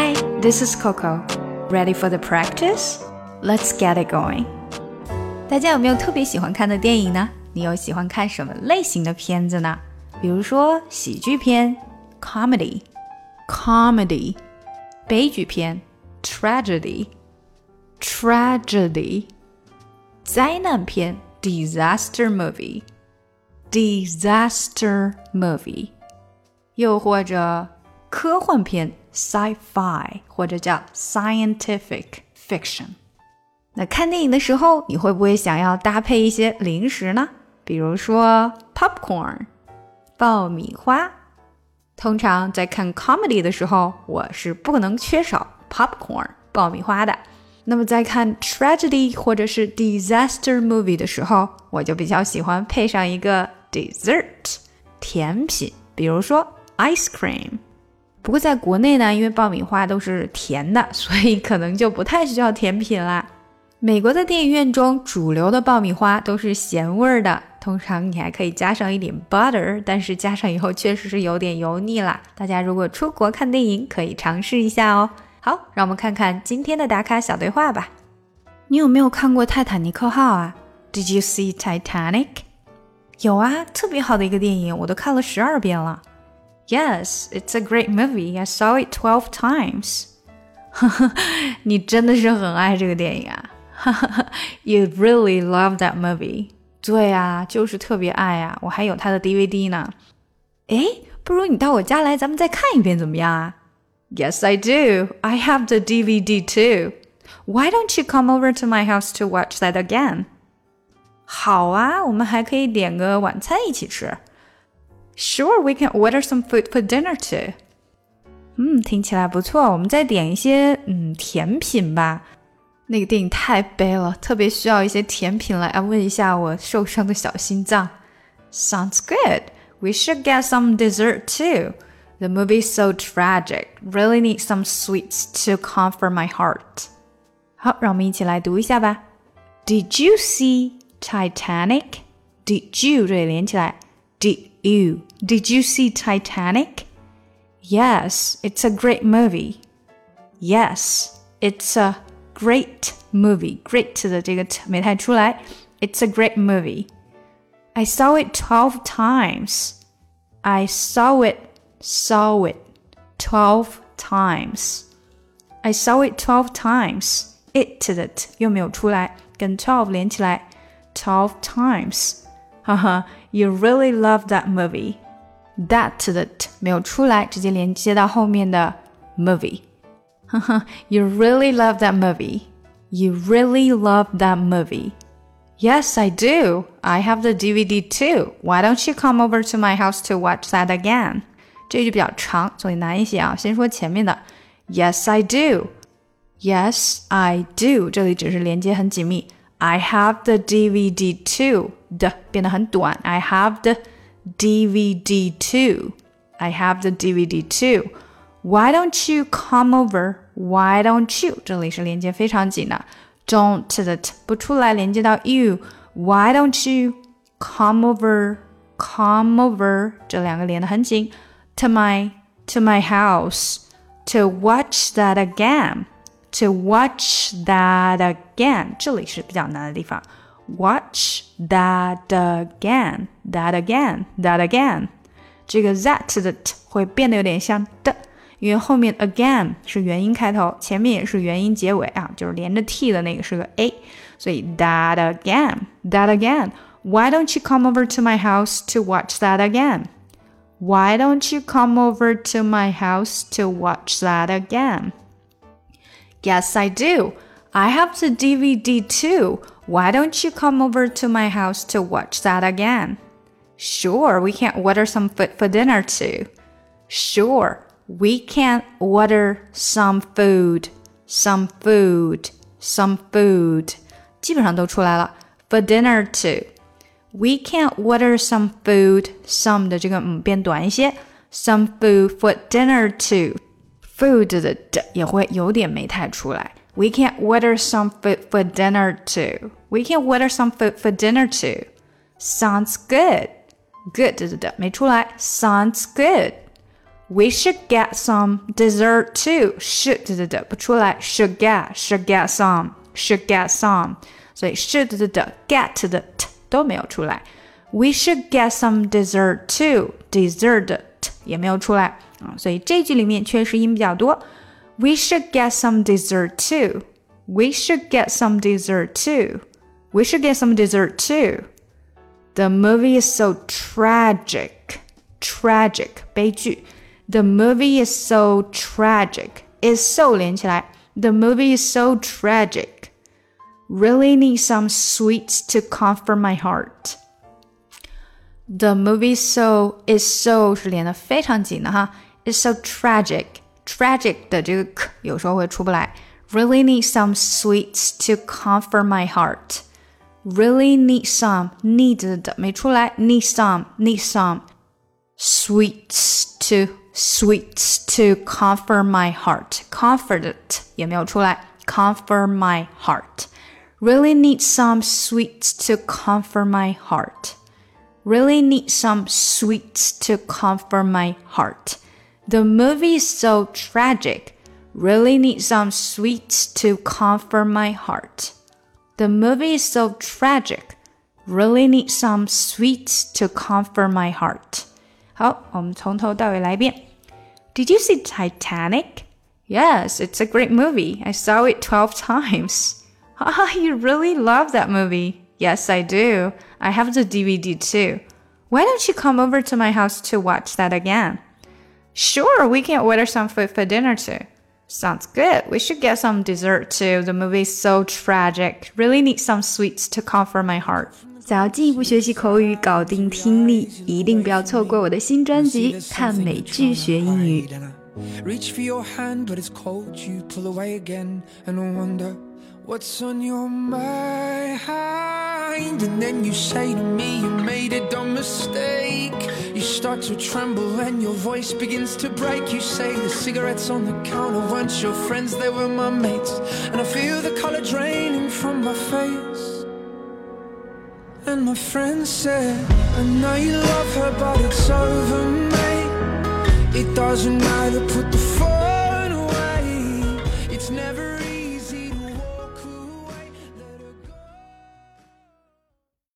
Hi, this is Coco. Ready for the practice? Let's get it going. 大家有没有特别喜欢看的电影呢？你有喜欢看什么类型的片子呢？比如说喜剧片 （comedy）、comedy；悲剧片 （tragedy）、tragedy；灾难片 （disaster movie）、disaster movie；又或者科幻片 （sci-fi） 或者叫 scientific fiction。那看电影的时候，你会不会想要搭配一些零食呢？比如说 popcorn，爆米花。通常在看 comedy 的时候，我是不能缺少 popcorn 爆米花的。那么在看 tragedy 或者是 disaster movie 的时候，我就比较喜欢配上一个 dessert 甜品，比如说 ice cream。不过在国内呢，因为爆米花都是甜的，所以可能就不太需要甜品啦。美国的电影院中，主流的爆米花都是咸味儿的，通常你还可以加上一点 butter，但是加上以后确实是有点油腻啦。大家如果出国看电影，可以尝试一下哦。好，让我们看看今天的打卡小对话吧。你有没有看过《泰坦尼克号》啊？Did you see Titanic？有啊，特别好的一个电影，我都看了十二遍了。Yes, it's a great movie. I saw it twelve times. 你真的是很爱这个电影啊！You really love that movie？对啊，就是特别爱啊！我还有它的 DVD 呢。诶，不如你到我家来，咱们再看一遍怎么样啊？Yes, I do. I have the DVD too. Why don't you come over to my house to watch that again? 好啊，我们还可以点个晚餐一起吃。 Sure, we can order some food for dinner too. 嗯，听起来不错。我们再点一些嗯甜品吧。那个电影太悲了，特别需要一些甜品来安慰一下我受伤的小心脏。Sounds good. We should get some dessert too. The movie's so tragic. Really need some sweets to comfort my heart. 好，让我们一起来读一下吧。Did you see Titanic? Did you 这里连起来。 Did you? Did you see Titanic? Yes, it's a great movie. Yes, it's a great movie. Great 的这个没太出来。It's a great movie. I saw it twelve times. I saw it, saw it, twelve times. I saw it twelve times. It 的 t 又没有出来，跟 twelve 连起来，twelve times. 哈哈，You really love that movie. That 的 t 没有出来，直接连接到后面的 movie。you really love that movie. You really love that movie. Yes, I do. I have the DVD too. Why don't you come over to my house to watch that again? 这句比较长，所以难一些啊。先说前面的，Yes, I do. Yes, I do. 这里只是连接很紧密。I have the DVD too. 的变得很短。I have the DVD too. I have the DVD too. Why don't you come over? Why don't you？这里是连接非常紧的，don't 的 t 不出来，连接到 you。Why don't you come over? Come over，这两个连得很紧。To my to my house to watch that again. To watch that again，这里是比较难的地方。 Watch that again, that again, that again。这个 that 的 t 会变得有点像的。因为后面 again 是元音开头，前面也是元音结尾啊，就是连着 t 的那个是个 a，所以 that again, that again. Why don't you come over to my house to watch that again? Why don't you come over to my house to watch that again? Yes, I do. I have the DVD too. Why don't you come over to my house to watch that again? Sure, we can order some food for dinner too. Sure, we can order some food, some food, some food，基本上都出来了。For dinner too, we can order some food. Some 的这个嗯变短一些，some food for dinner too. Food 的的也会有点没太出来。 We can order some food for dinner too. We can order some food for dinner too. Sounds good. Good 的的没出来，Sounds good. We should get some dessert too. Should 对对对，不出来。Should get, should get some, should get some。所以 should 的的 get 的 t 都没有出来。We should get some dessert too. Dessert 的 t 也没有出来啊，所以这句里面缺失音比较多。 We should get some dessert too. We should get some dessert too. We should get some dessert too. The movie is so tragic. Tragic 悲剧。the movie is so tragic. Is so 连起来。The movie is so tragic. Really need some sweets to comfort my heart. The movie so is so 是连的非常紧的哈。Is so tragic. Tragic 的这个 k 有时候会出不来。Really need some sweets to comfort my heart. Really need some need 的没出来。Need some need some sweets to sweets to comfort my heart. Comfort 也没有出来，comfort my heart. Really need some sweets to comfort my heart. Really need some sweets to comfort my heart. The movie is so tragic. Really need some sweets to comfort my heart. The movie is so tragic. Really need some sweets to comfort my heart. 好，我们从头到尾来一遍。Did you see Titanic? Yes, it's a great movie. I saw it 12 times. Ah, you really love that movie. Yes, I do. I have the DVD too. Why don't you come over to my house to watch that again? Sure, we can order some food for dinner too. Sounds good. We should get some dessert too. The movie's so tragic. Really need some sweets to comfort my heart. 想要进一步学习口语、搞定听力，一定不要错过我的新专辑《看美剧学英语》。Reach for your hand, but it's cold. You pull away again, and I wonder what's on your mind. And then you say to me, You made a dumb mistake. You start to tremble, and your voice begins to break. You say, The cigarettes on the counter weren't your friends, they were my mates. And I feel the color draining from my face. And my friend said, I know you love her, but it's over, mate. It doesn't matter, put the phone